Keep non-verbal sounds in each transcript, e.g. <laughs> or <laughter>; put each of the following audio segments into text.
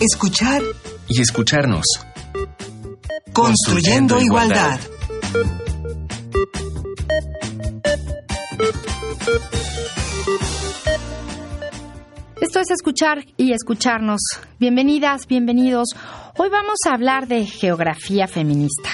Escuchar y escucharnos. Construyendo, igualdad. Esto es escuchar y escucharnos. Bienvenidas, bienvenidos. Hoy vamos a hablar de geografía feminista.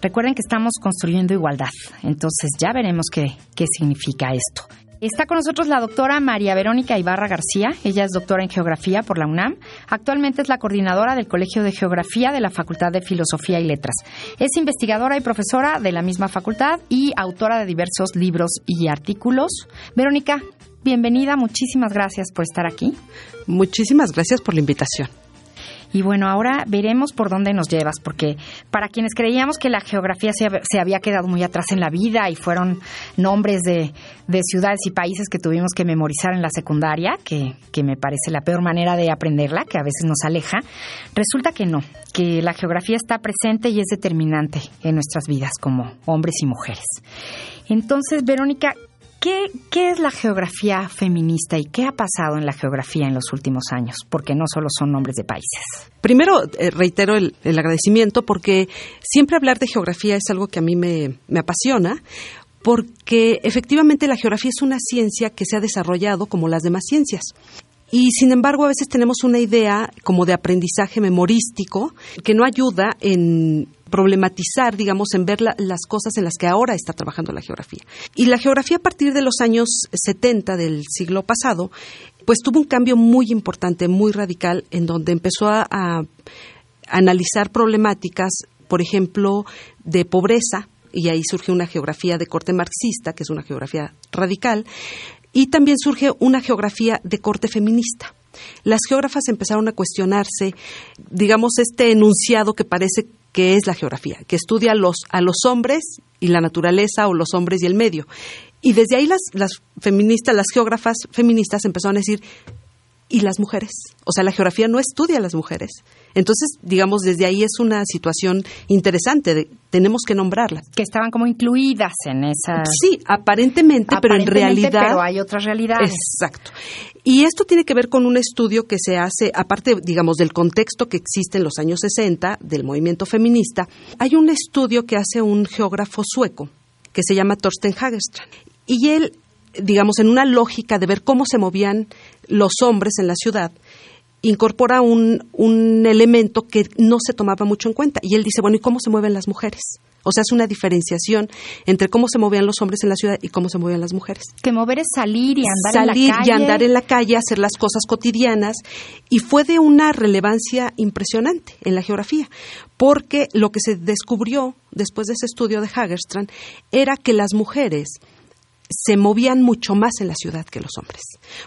Recuerden que estamos construyendo igualdad, entonces ya veremos qué, qué significa esto. Está con nosotros la doctora María Verónica Ibarra García. Ella es doctora en Geografía por la UNAM. Actualmente es la coordinadora del Colegio de Geografía de la Facultad de Filosofía y Letras. Es investigadora y profesora de la misma facultad y autora de diversos libros y artículos. Verónica, bienvenida. Muchísimas gracias por estar aquí. Muchísimas gracias por la invitación. Y bueno, ahora veremos por dónde nos llevas, porque para quienes creíamos que la geografía se, se había quedado muy atrás en la vida y fueron nombres de, de, ciudades y países que tuvimos que memorizar en la secundaria, que, que me parece la peor manera de aprenderla, que a veces nos aleja, resulta que no, que la geografía está presente y es determinante en nuestras vidas como hombres y mujeres. Entonces, Verónica, ¿Qué, ¿Qué, es la geografía feminista y qué ha pasado en la geografía en los últimos años? Porque no solo son nombres de países. Primero, eh, reitero el, el, agradecimiento porque siempre hablar de geografía es algo que a mí me, me apasiona. Porque efectivamente la geografía es una ciencia que se ha desarrollado como las demás ciencias. Y sin embargo, a veces tenemos una idea como de aprendizaje memorístico que no ayuda en problematizar, digamos, en ver la, las cosas en las que ahora está trabajando la geografía. Y la geografía a partir de los años 70 del siglo pasado, pues tuvo un cambio muy importante, muy radical, en donde empezó a, a analizar problemáticas, por ejemplo, de pobreza, y ahí surge una geografía de corte marxista, que es una geografía radical, y también surge una geografía de corte feminista. Las geógrafas empezaron a cuestionarse, digamos, este enunciado que parece que es la geografía, que estudia los, a los hombres y la naturaleza o los hombres y el medio. Y desde ahí las, las feministas, las geógrafas feministas empezaron a decir, ¿y las mujeres? O sea, la geografía no estudia a las mujeres. Entonces, digamos, desde ahí es una situación interesante, de, tenemos que nombrarlas. Que estaban como incluidas en esa. Sí, aparentemente, pero en realidad. Pero hay otras realidades. Exacto. Y esto tiene que ver con un estudio que se hace, aparte, digamos, del contexto que existe en los años 60 del movimiento feminista, hay un estudio que hace un geógrafo sueco que se llama Thorsten Hagerstrand. Y él, digamos, en una lógica de ver cómo se movían los hombres en la ciudad, incorpora un, un, elemento que no se tomaba mucho en cuenta. Y él dice, bueno, ¿y cómo se mueven las mujeres? O sea, es una diferenciación entre cómo se movían los hombres en la ciudad y cómo se movían las mujeres. Que mover es salir y andar salir en la calle. y andar en la calle, hacer las cosas cotidianas. Y fue de una relevancia impresionante en la geografía, porque lo que se descubrió después de ese estudio de Hagerstrand era que las mujeres se movían mucho más en la ciudad que los hombres,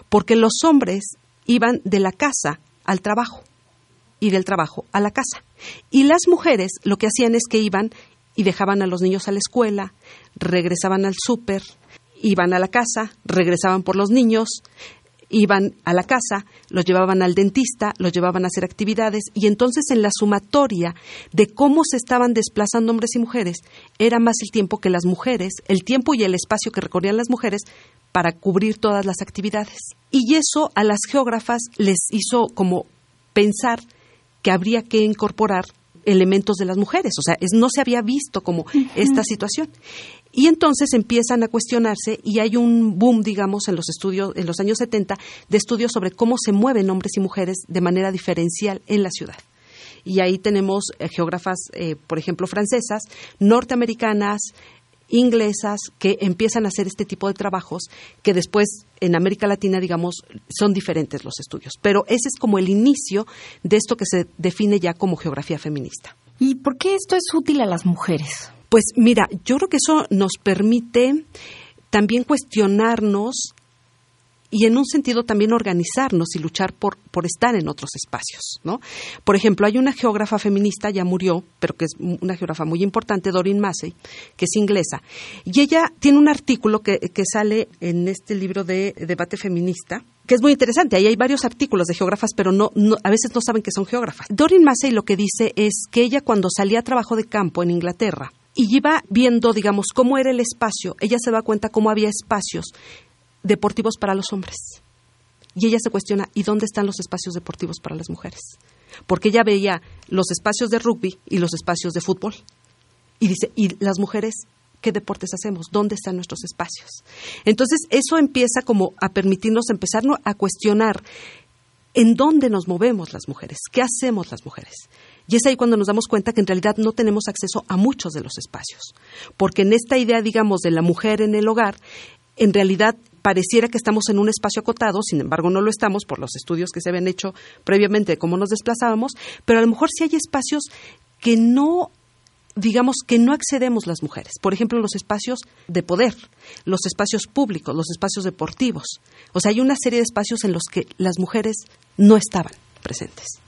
porque los hombres iban de la casa al trabajo y del trabajo a la casa. Y las mujeres lo que hacían es que iban y dejaban a los niños a la escuela, regresaban al súper, iban a la casa, regresaban por los niños, iban a la casa, los llevaban al dentista, los llevaban a hacer actividades y entonces en la sumatoria de cómo se estaban desplazando hombres y mujeres era más el tiempo que las mujeres, el tiempo y el espacio que recorrían las mujeres para cubrir todas las actividades. Y eso a las geógrafas les hizo como pensar que habría que incorporar elementos de las mujeres, o sea, es, no se había visto como uh -huh. esta situación. Y entonces empiezan a cuestionarse y hay un boom, digamos, en los estudios, en los años 70, de estudios sobre cómo se mueven hombres y mujeres de manera diferencial en la ciudad. Y ahí tenemos eh, geógrafas, eh, por ejemplo, francesas, norteamericanas, inglesas que empiezan a hacer este tipo de trabajos que después en América Latina, digamos, son diferentes los estudios. Pero ese es como el inicio de esto que se define ya como geografía feminista. ¿Y por qué esto es útil a las mujeres? Pues mira, yo creo que eso nos permite también cuestionarnos y en un sentido también organizarnos y luchar por, por estar en otros espacios, ¿no? Por ejemplo, hay una geógrafa feminista, ya murió, pero que es una geógrafa muy importante, Doreen Massey, que es inglesa, y ella tiene un artículo que, que sale en este libro de debate feminista, que es muy interesante. Ahí hay varios artículos de geógrafas, pero no, no, a veces no saben que son geógrafas. Doreen Massey lo que dice es que ella cuando salía a trabajo de campo en Inglaterra, y iba viendo, digamos, cómo era el espacio, ella se da cuenta cómo había espacios deportivos para los hombres. Y ella se cuestiona, ¿y dónde están los espacios deportivos para las mujeres? porque ella veía los espacios de rugby y los espacios de fútbol. Y dice, ¿y las mujeres qué deportes hacemos? ¿Dónde están nuestros espacios? Entonces, eso empieza como a permitirnos empezar a cuestionar en dónde nos movemos las mujeres, qué hacemos las mujeres. Y es ahí cuando nos damos cuenta que en realidad no tenemos acceso a muchos de los espacios. Porque en esta idea, digamos, de la mujer en el hogar, en realidad pareciera que estamos en un espacio acotado, sin embargo no lo estamos por los estudios que se habían hecho previamente de cómo nos desplazábamos, pero a lo mejor sí hay espacios que no digamos que no accedemos las mujeres. Por ejemplo, los espacios de poder, los espacios públicos, los espacios deportivos. O sea, hay una serie de espacios en los que las mujeres no estaban presentes.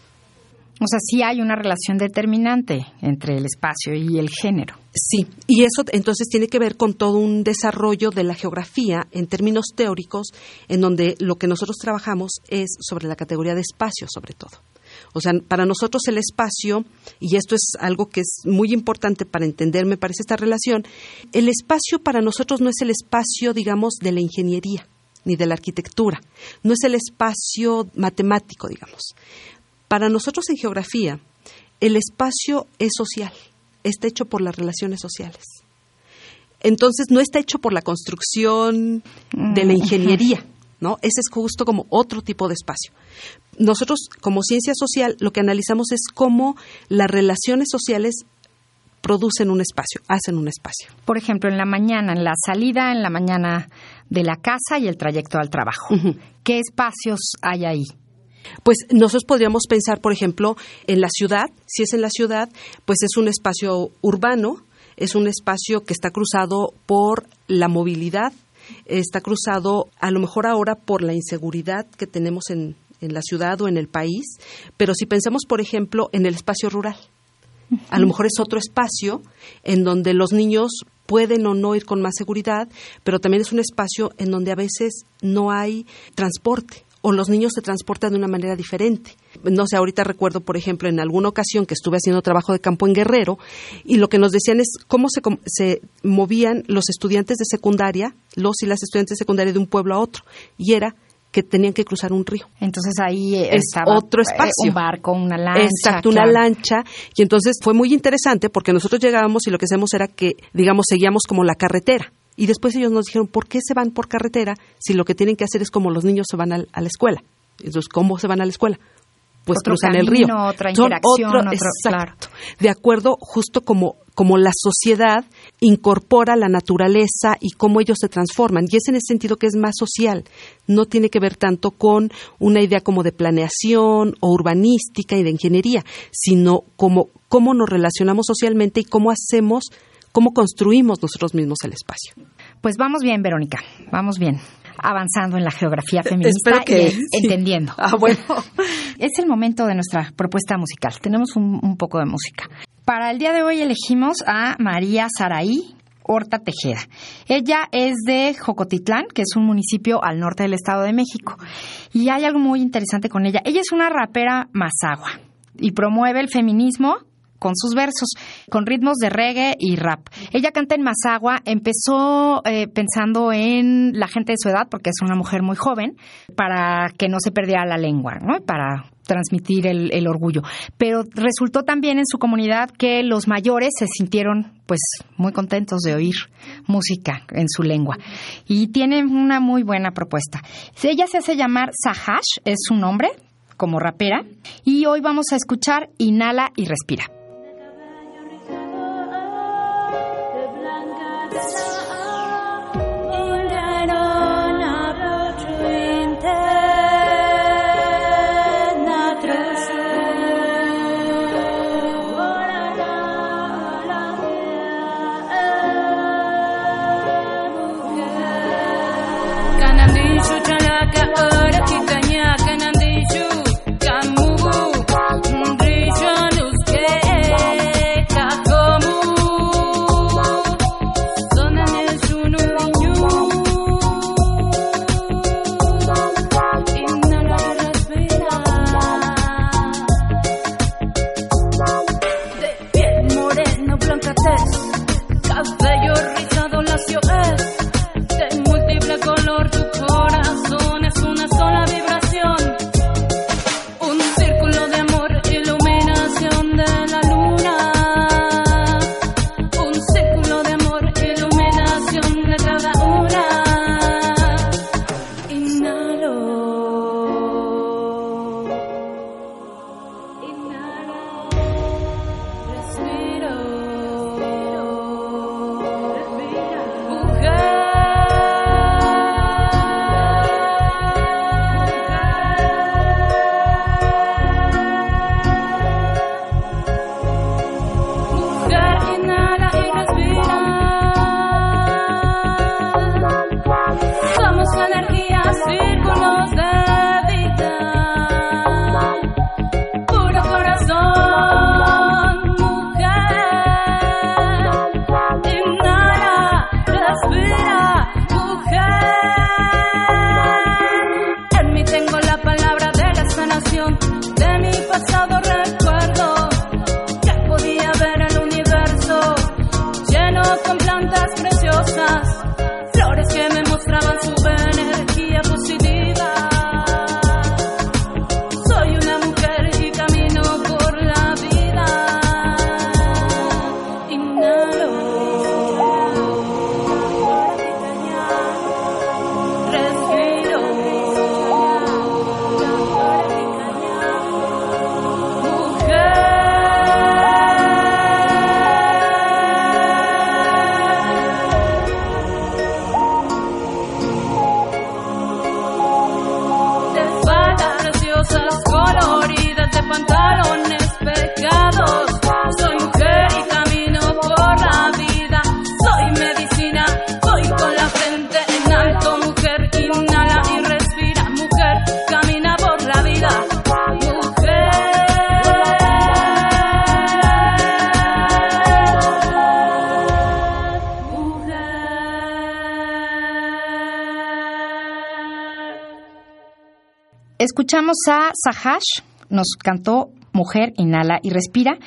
O sea, sí hay una relación determinante entre el espacio y el género. Sí, y eso entonces tiene que ver con todo un desarrollo de la geografía en términos teóricos, en donde lo que nosotros trabajamos es sobre la categoría de espacio, sobre todo. O sea, para nosotros el espacio, y esto es algo que es muy importante para entender, me parece, esta relación, el espacio para nosotros no es el espacio, digamos, de la ingeniería ni de la arquitectura, no es el espacio matemático, digamos. Para nosotros en geografía, el espacio es social, está hecho por las relaciones sociales. Entonces, no está hecho por la construcción de la mm, ingeniería, <laughs> ¿no? Ese es justo como otro tipo de espacio. Nosotros, como ciencia social, lo que analizamos es cómo las relaciones sociales producen un espacio, hacen un espacio. Por ejemplo, en la mañana, en la salida, en la mañana de la casa y el trayecto al trabajo. ¿Qué espacios hay ahí? Pues nosotros podríamos pensar, por ejemplo, en la ciudad. Si es en la ciudad, pues es un espacio urbano, es un espacio que está cruzado por la movilidad, está cruzado a lo mejor ahora por la inseguridad que tenemos en, en la ciudad o en el país, pero si pensamos, por ejemplo, en el espacio rural, a lo mejor es otro espacio en donde los niños pueden o no ir con más seguridad, pero también es un espacio en donde a veces no hay transporte o los niños se transportan de una manera diferente. No sé, ahorita recuerdo, por ejemplo, en alguna ocasión que estuve haciendo trabajo de campo en Guerrero y lo que nos decían es cómo se, se movían los estudiantes de secundaria, los y las estudiantes de secundaria de un pueblo a otro. Y era que tenían que cruzar un río. Entonces ahí es otro eh, espacio. Un barco, una lancha. Exacto, una lancha. Y entonces fue muy interesante porque nosotros llegábamos y lo que hacemos era que, digamos, seguíamos como la carretera. Y después ellos nos dijeron, ¿por qué se van por carretera si lo que tienen que hacer es como los niños se van a, la escuela? Entonces, ¿cómo se van a la escuela? Pues cruzan el río. Otra interacción, exacto, De acuerdo, justo como, como la sociedad incorpora la naturaleza y cómo ellos se transforman. Y es en ese sentido que es más social. No tiene que ver tanto con una idea como de planeación o urbanística y de ingeniería, sino como cómo nos relacionamos socialmente y cómo hacemos cómo construimos nosotros mismos el espacio. Pues vamos bien, Verónica, vamos bien avanzando en la geografía <laughs> feminista y entendiendo. Ah, bueno. <laughs> es el momento de nuestra propuesta musical. Tenemos un, poco de música. Para el día de hoy elegimos a María Saraí Horta Tejeda. Ella es de Jocotitlán, que es un municipio al norte del Estado de México. Y hay algo muy interesante con ella. Ella es una rapera mazagua y promueve el feminismo con sus versos, con ritmos de reggae y rap. Ella canta en Mazagua, empezó eh, pensando en la gente de su edad, porque es una mujer muy joven, para que no se perdiera la lengua, ¿no? Para transmitir el, orgullo. Pero resultó también en su comunidad que los mayores se sintieron pues muy contentos de oír música en su lengua. Y tiene una muy buena propuesta. Ella se hace llamar Sahash, es su nombre como rapera, y hoy vamos a escuchar Inhala y Respira. Bye. Escuchamos a Sahash, nos cantó Mujer, inhala y respira,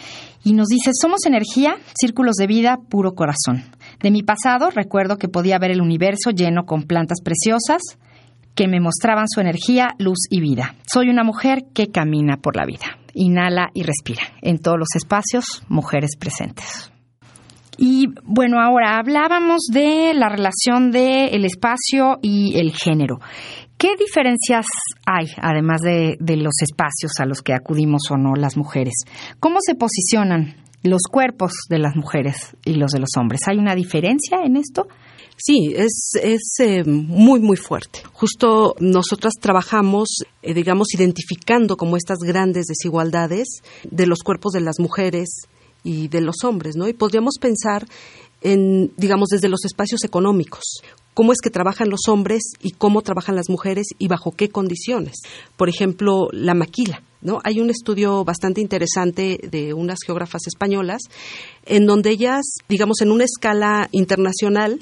y nos dice, somos energía, círculos de vida, puro corazón. De mi pasado recuerdo que podía ver el universo lleno con plantas preciosas que me mostraban su energía, luz y vida. Soy una mujer que camina por la vida. Inhala y respira. En todos los espacios, mujeres presentes. Y bueno, ahora hablábamos de la relación del el espacio y el género. ¿Qué diferencias hay, además de, los espacios a los que acudimos o no las mujeres? ¿Cómo se posicionan los cuerpos de las mujeres y los de los hombres? ¿Hay una diferencia en esto? Sí, es, es eh, muy, muy fuerte. Justo nosotras trabajamos, eh, digamos, identificando como estas grandes desigualdades de los cuerpos de las mujeres y de los hombres, ¿no? Y podríamos pensar en, digamos, desde los espacios económicos, cómo es que trabajan los hombres y cómo trabajan las mujeres y bajo qué condiciones. Por ejemplo, la maquila. ¿No? Hay un estudio bastante interesante de unas geógrafas españolas en donde ellas, digamos, en una escala internacional,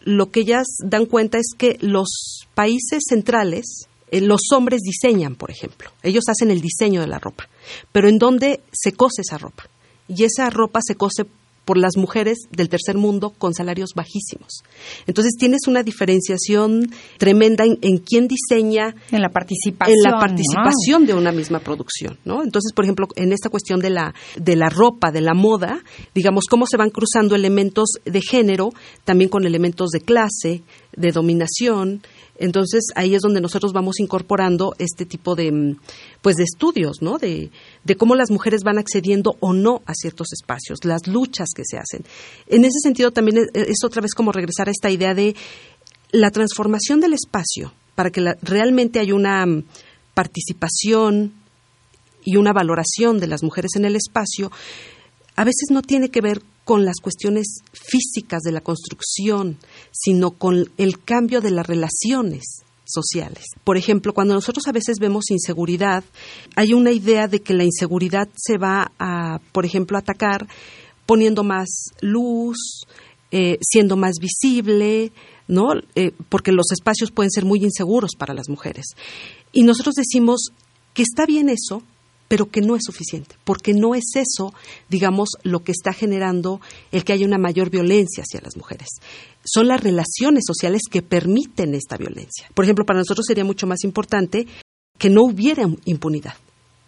lo que ellas dan cuenta es que los países centrales, eh, los hombres diseñan, por ejemplo. Ellos hacen el diseño de la ropa. Pero ¿en dónde se cose esa ropa? Y esa ropa se cose por las mujeres del tercer mundo con salarios bajísimos. Entonces tienes una diferenciación tremenda en, quién diseña en la participación, en la participación de una misma producción, ¿no? Entonces, por ejemplo, en esta cuestión de la de la ropa, de la moda, digamos cómo se van cruzando elementos de género también con elementos de clase, de dominación, entonces ahí es donde nosotros vamos incorporando este tipo de, mm, pues, de estudios, ¿no? De, de cómo las mujeres van accediendo o no a ciertos espacios, las luchas que se hacen. En ese sentido también es, otra vez como regresar a esta idea de la transformación del espacio para que realmente haya una mm, participación y una valoración de las mujeres en el espacio, a veces no tiene que ver con las cuestiones físicas de la construcción, sino con el cambio de las relaciones sociales. Por ejemplo, cuando nosotros a veces vemos inseguridad, hay una idea de que la inseguridad se va a, por ejemplo, atacar poniendo más luz, eh, siendo más visible, ¿no? Eh, porque los espacios pueden ser muy inseguros para las mujeres. Y nosotros decimos que está bien eso, pero que no es suficiente, porque no es eso, digamos, lo que está generando el que haya una mayor violencia hacia las mujeres. Son las relaciones sociales que permiten esta violencia. Por ejemplo, para nosotros sería mucho más importante que no hubiera impunidad,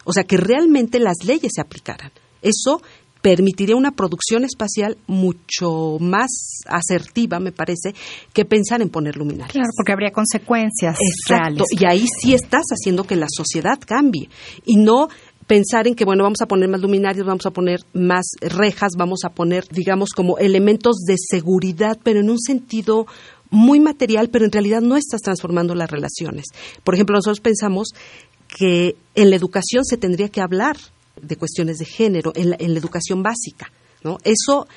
o sea, que realmente las leyes se aplicaran. Eso permitiría una producción espacial mucho más asertiva, me parece, que pensar en poner luminarias. Claro, porque habría consecuencias Exacto, Y ahí sí estás haciendo que la sociedad cambie y no pensar en que, bueno, vamos a poner más luminarios, vamos a poner más rejas, vamos a poner, digamos, como elementos de seguridad, pero en un sentido muy material, pero en realidad no estás transformando las relaciones. Por ejemplo, nosotros pensamos que en la educación se tendría que hablar de cuestiones de género en la, en la educación básica. ¿no? Eso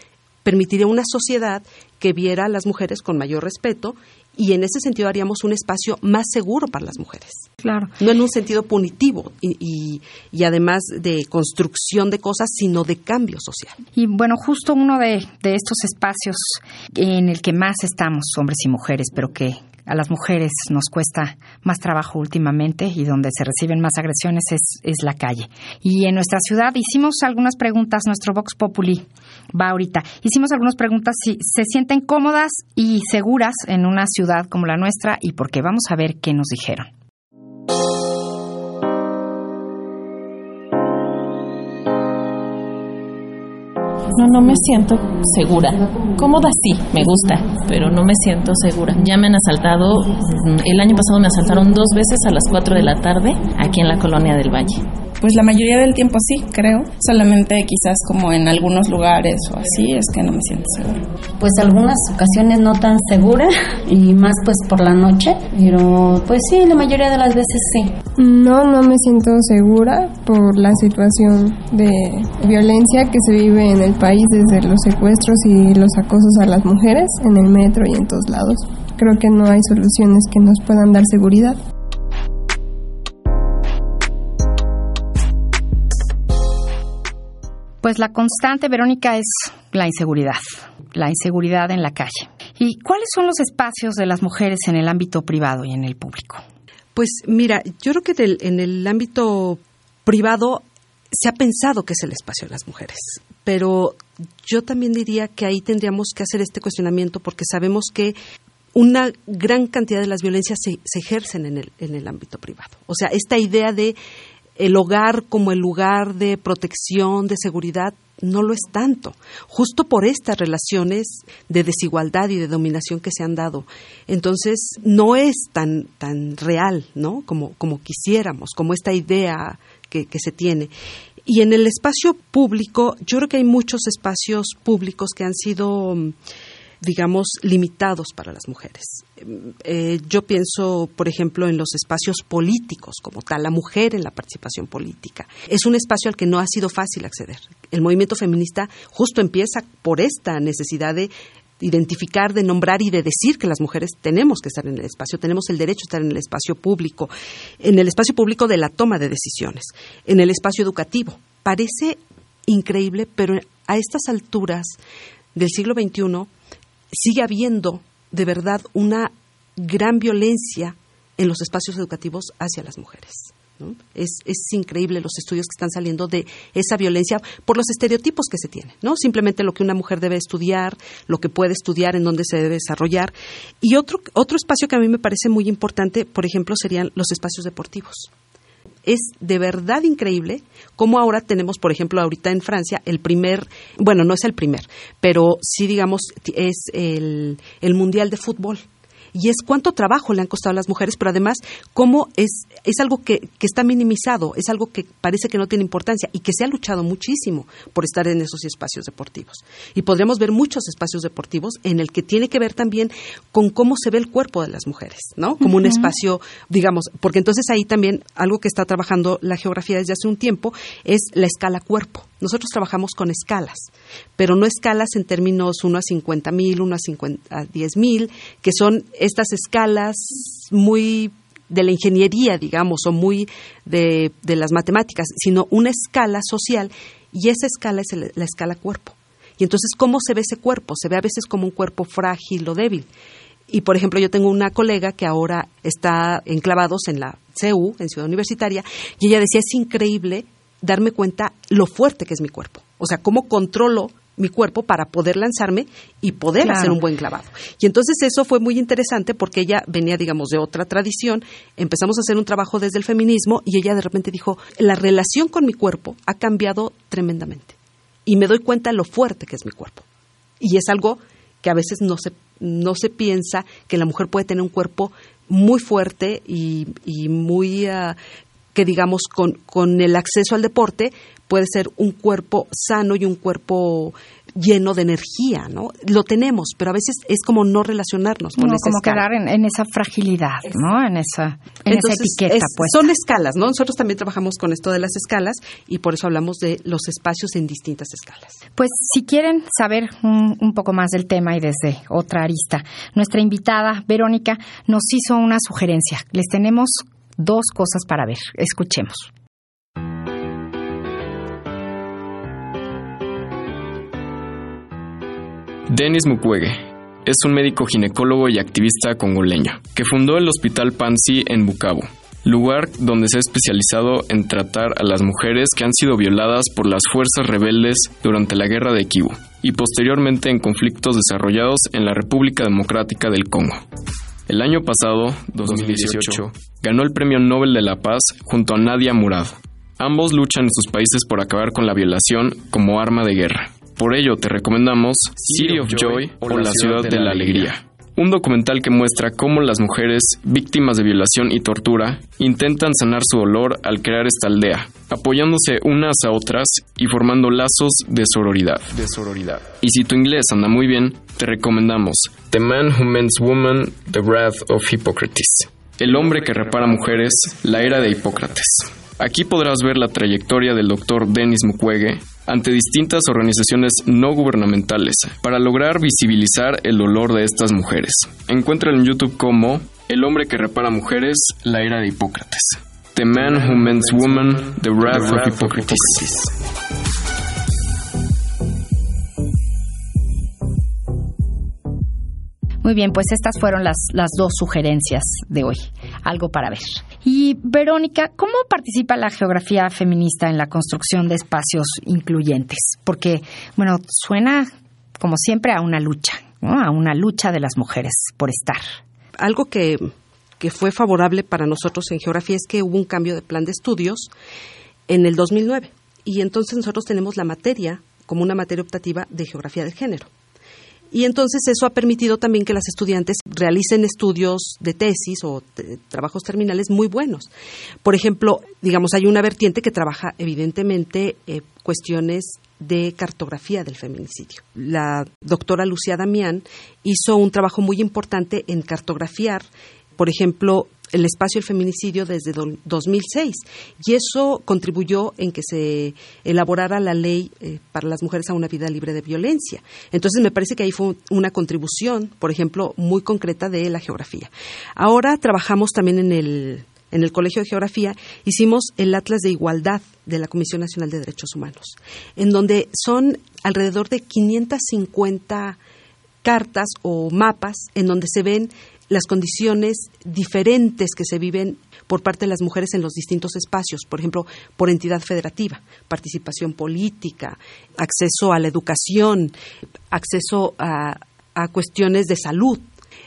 permitiría una sociedad que viera a las mujeres con mayor respeto y en ese sentido haríamos un espacio más seguro para las mujeres. Claro. No en un sentido punitivo y, y, además de construcción de cosas, sino de cambio social. Y bueno, justo uno de, de estos espacios en el que más estamos, hombres y mujeres, pero que a las mujeres nos cuesta más trabajo últimamente y donde se reciben más agresiones es, es la calle. Y en nuestra ciudad hicimos algunas preguntas, nuestro Vox Populi va ahorita, hicimos algunas preguntas si se sienten cómodas y seguras en una ciudad como la nuestra y por qué. Vamos a ver qué nos dijeron. No, no me siento segura. Cómoda sí, me gusta, pero no me siento segura. Ya me han asaltado, el año pasado me asaltaron dos veces a las 4 de la tarde aquí en la colonia del Valle. Pues la mayoría del tiempo sí, creo. Solamente quizás como en algunos lugares o así es que no me siento segura. Pues algunas ocasiones no tan segura y más pues por la noche, pero pues sí, la mayoría de las veces sí. No, no me siento segura por la situación de violencia que se vive en el país desde los secuestros y los acosos a las mujeres en el metro y en todos lados. Creo que no hay soluciones que nos puedan dar seguridad. Pues la constante, Verónica, es la inseguridad, la inseguridad en la calle. ¿Y cuáles son los espacios de las mujeres en el ámbito privado y en el público? Pues mira, yo creo que en el, en el ámbito privado se ha pensado que es el espacio de las mujeres, pero yo también diría que ahí tendríamos que hacer este cuestionamiento porque sabemos que una gran cantidad de las violencias se, se ejercen en el, en el ámbito privado. O sea, esta idea de el hogar como el lugar de protección, de seguridad, no lo es tanto, justo por estas relaciones de desigualdad y de dominación que se han dado. Entonces, no es tan, tan real, ¿no? Como, como quisiéramos, como esta idea que, que se tiene. Y en el espacio público, yo creo que hay muchos espacios públicos que han sido digamos, limitados para las mujeres. Eh, yo pienso, por ejemplo, en los espacios políticos, como tal, la mujer en la participación política. Es un espacio al que no ha sido fácil acceder. El movimiento feminista justo empieza por esta necesidad de identificar, de nombrar y de decir que las mujeres tenemos que estar en el espacio, tenemos el derecho a estar en el espacio público, en el espacio público de la toma de decisiones, en el espacio educativo. Parece increíble, pero a estas alturas del siglo XXI sigue habiendo de verdad una gran violencia en los espacios educativos hacia las mujeres. Es, increíble los estudios que están saliendo de esa violencia por los estereotipos que se tienen, ¿no? Simplemente lo que una mujer debe estudiar, lo que puede estudiar, en dónde se debe desarrollar. Y otro, otro espacio que a mí me parece muy importante, por ejemplo, serían los espacios deportivos es de verdad increíble cómo ahora tenemos, por ejemplo, ahorita en Francia, el primer, bueno, no es el primer, pero sí, digamos, es el, el Mundial de Fútbol y es cuánto trabajo le han costado a las mujeres, pero además cómo es, es algo que, que, está minimizado, es algo que parece que no tiene importancia y que se ha luchado muchísimo por estar en esos espacios deportivos. Y podríamos ver muchos espacios deportivos en el que tiene que ver también con cómo se ve el cuerpo de las mujeres, ¿no? Como un espacio, digamos, porque entonces ahí también algo que está trabajando la geografía desde hace un tiempo es la escala cuerpo. Nosotros trabajamos con escalas, pero no escalas en términos 1 a 50 mil, 1 a, 10 mil, que son estas escalas muy de la ingeniería, digamos, o muy de, las matemáticas, sino una escala social y esa escala es la escala cuerpo. Y entonces, ¿cómo se ve ese cuerpo? Se ve a veces como un cuerpo frágil o débil. Y, por ejemplo, yo tengo una colega que ahora está enclavados en la CEU, en Ciudad Universitaria, y ella decía, es increíble darme cuenta lo fuerte que es mi cuerpo. O sea, cómo controlo mi cuerpo para poder lanzarme y poder hacer un buen clavado. Y entonces eso fue muy interesante porque ella venía, digamos, de otra tradición, empezamos a hacer un trabajo desde el feminismo y ella de repente dijo, la relación con mi cuerpo ha cambiado tremendamente y me doy cuenta lo fuerte que es mi cuerpo. Y es algo que a veces no se, no se piensa que la mujer puede tener un cuerpo muy fuerte y, muy ah, que digamos con, con el acceso al deporte puede ser un cuerpo sano y un cuerpo lleno de energía, ¿no? Lo tenemos, pero a veces es como no relacionarnos con no, esa como quedar en, esa fragilidad, ¿no? En esa, en esa etiqueta, pues. Son escalas, ¿no? Nosotros también trabajamos con esto de las escalas y por eso hablamos de los espacios en distintas escalas. Pues si quieren saber un, un poco más del tema y desde otra arista, nuestra invitada, Verónica, nos hizo una sugerencia. Les tenemos dos cosas para ver. Escuchemos. Denis Mukwege es un médico ginecólogo y activista congoleño que fundó el Hospital Pansi en Bukavu, lugar donde se ha especializado en tratar a las mujeres que han sido violadas por las fuerzas rebeldes durante la guerra de Kivu y posteriormente en conflictos desarrollados en la República Democrática del Congo. El año pasado, 2018, ganó el Premio Nobel de la Paz junto a Nadia Murad. Ambos luchan en sus países por acabar con la violación como arma de guerra. Por ello te recomendamos City of Joy o La Ciudad de la Alegría, un documental que muestra cómo las mujeres víctimas de violación y tortura intentan sanar su dolor al crear esta aldea, apoyándose unas a otras y formando lazos de sororidad. De sororidad. Y si tu inglés anda muy bien, te recomendamos The Man Who Mends Woman, The Wrath of Hippocrates. El hombre que repara mujeres, la era de Hipócrates. Aquí podrás ver la trayectoria del doctor Denis Mukwege ante distintas organizaciones no gubernamentales para lograr visibilizar el dolor de estas mujeres. Encuéntralo en YouTube como El hombre que repara mujeres, la era de Hipócrates. The Man Who Mends Woman, The Wrath of Hippocrates. Muy bien, pues estas fueron las, las dos sugerencias de hoy. algo para ver. Y Verónica, ¿cómo participa la geografía feminista en la construcción de espacios incluyentes? Porque, bueno, suena como siempre a una lucha, ¿no? a una lucha de las mujeres por estar. Algo que, que fue favorable para nosotros en geografía es que hubo un cambio de plan de estudios en el 2009 y entonces nosotros tenemos la materia como una materia optativa de geografía del género. Y entonces eso ha permitido también que las estudiantes realicen estudios de tesis o trabajos terminales muy buenos. Por ejemplo, digamos, hay una vertiente que trabaja evidentemente eh, cuestiones de cartografía del feminicidio. La doctora Lucía Damián hizo un trabajo muy importante en cartografiar, por ejemplo, el espacio del feminicidio desde 2006 y eso contribuyó en que se elaborara la ley eh, para las mujeres a una vida libre de violencia. Entonces me parece que ahí fue una contribución, por ejemplo, muy concreta de la geografía. Ahora trabajamos también en el en el Colegio de Geografía, hicimos el Atlas de Igualdad de la Comisión Nacional de Derechos Humanos, en donde son alrededor de 550 cartas o mapas en donde se ven las condiciones diferentes que se viven por parte de las mujeres en los distintos espacios, por ejemplo, por entidad federativa, participación política, acceso a la educación, acceso a, cuestiones de salud,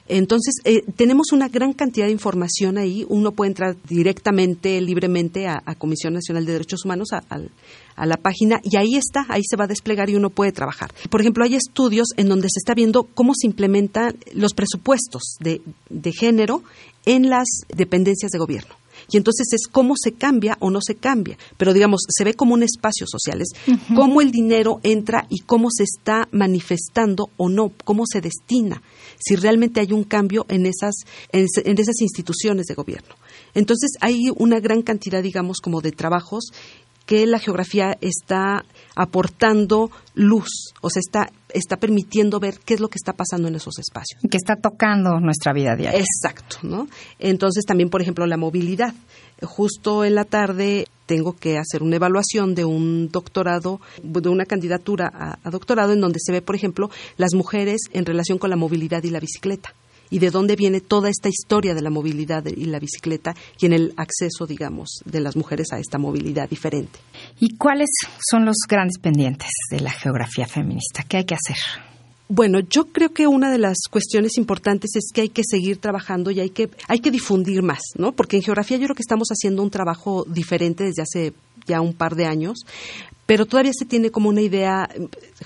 entonces, eh, tenemos una gran cantidad de información ahí. Uno puede entrar directamente, libremente a, Comisión Nacional de Derechos Humanos, a, la página, y ahí está, ahí se va a desplegar y uno puede trabajar. Por ejemplo, hay estudios en donde se está viendo cómo se implementan los presupuestos de género en las dependencias de gobierno y entonces es cómo se cambia o no se cambia, pero digamos, se ve como un espacio social, es cómo el dinero entra y cómo se está manifestando o no, cómo se destina, si realmente hay un cambio en esas, en, esas instituciones de gobierno. Entonces hay una gran cantidad, digamos, como de trabajos que la geografía está aportando luz, o sea, está, está permitiendo ver qué es lo que está pasando en esos espacios. Que está tocando nuestra vida diaria. Exacto, ¿no? Entonces también, por ejemplo, la movilidad. Justo en la tarde tengo que hacer una evaluación de un doctorado, de una candidatura a doctorado en donde se ve, por ejemplo, las mujeres en relación con la movilidad y la bicicleta y de dónde viene toda esta historia de la movilidad y la bicicleta y en el acceso, digamos, de las mujeres a esta movilidad diferente. ¿Y cuáles son los grandes pendientes de la geografía feminista? ¿Qué hay que hacer? Bueno, yo creo que una de las cuestiones importantes es que hay que seguir trabajando y hay que, hay que difundir más, ¿no? Porque en geografía yo creo que estamos haciendo un trabajo diferente desde hace ya un par de años, pero todavía se tiene como una idea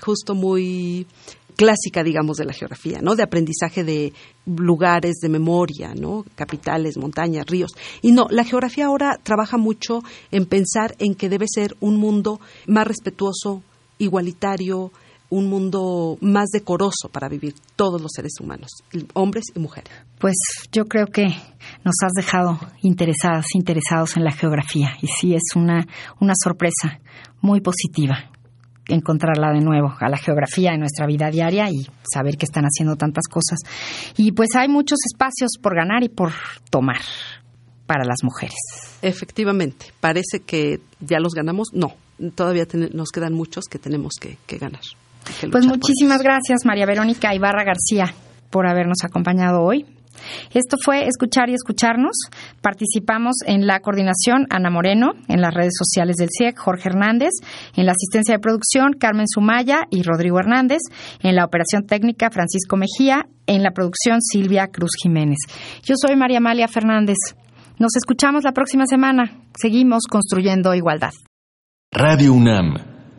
justo muy clásica, digamos, de la geografía, ¿no? De aprendizaje de lugares de memoria, ¿no? Capitales, montañas, ríos. Y no, la geografía ahora trabaja mucho en pensar en que debe ser un mundo más respetuoso, igualitario, un mundo más decoroso para vivir todos los seres humanos, hombres y mujeres. Pues yo creo que nos has dejado interesadas, interesados en la geografía y sí es una, una sorpresa muy positiva encontrarla de nuevo a la geografía en nuestra vida diaria y saber que están haciendo tantas cosas. Y pues hay muchos espacios por ganar y por tomar para las mujeres. Efectivamente, parece que ya los ganamos. No, todavía nos quedan muchos que tenemos que, ganar. pues muchísimas gracias, María Verónica Ibarra García, por habernos acompañado hoy. Esto fue Escuchar y Escucharnos. Participamos en la coordinación Ana Moreno, en las redes sociales del CIEC e Jorge Hernández, en la asistencia de producción Carmen Sumaya y Rodrigo Hernández, en la operación técnica Francisco Mejía, en la producción Silvia Cruz Jiménez. Yo soy María Amalia Fernández. Nos escuchamos la próxima semana. Seguimos construyendo igualdad. Radio UNAM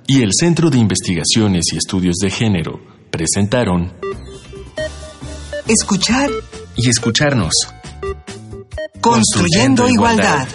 y el Centro de Investigaciones y Estudios de Género presentaron Escuchar y escucharnos. Construyendo, igualdad.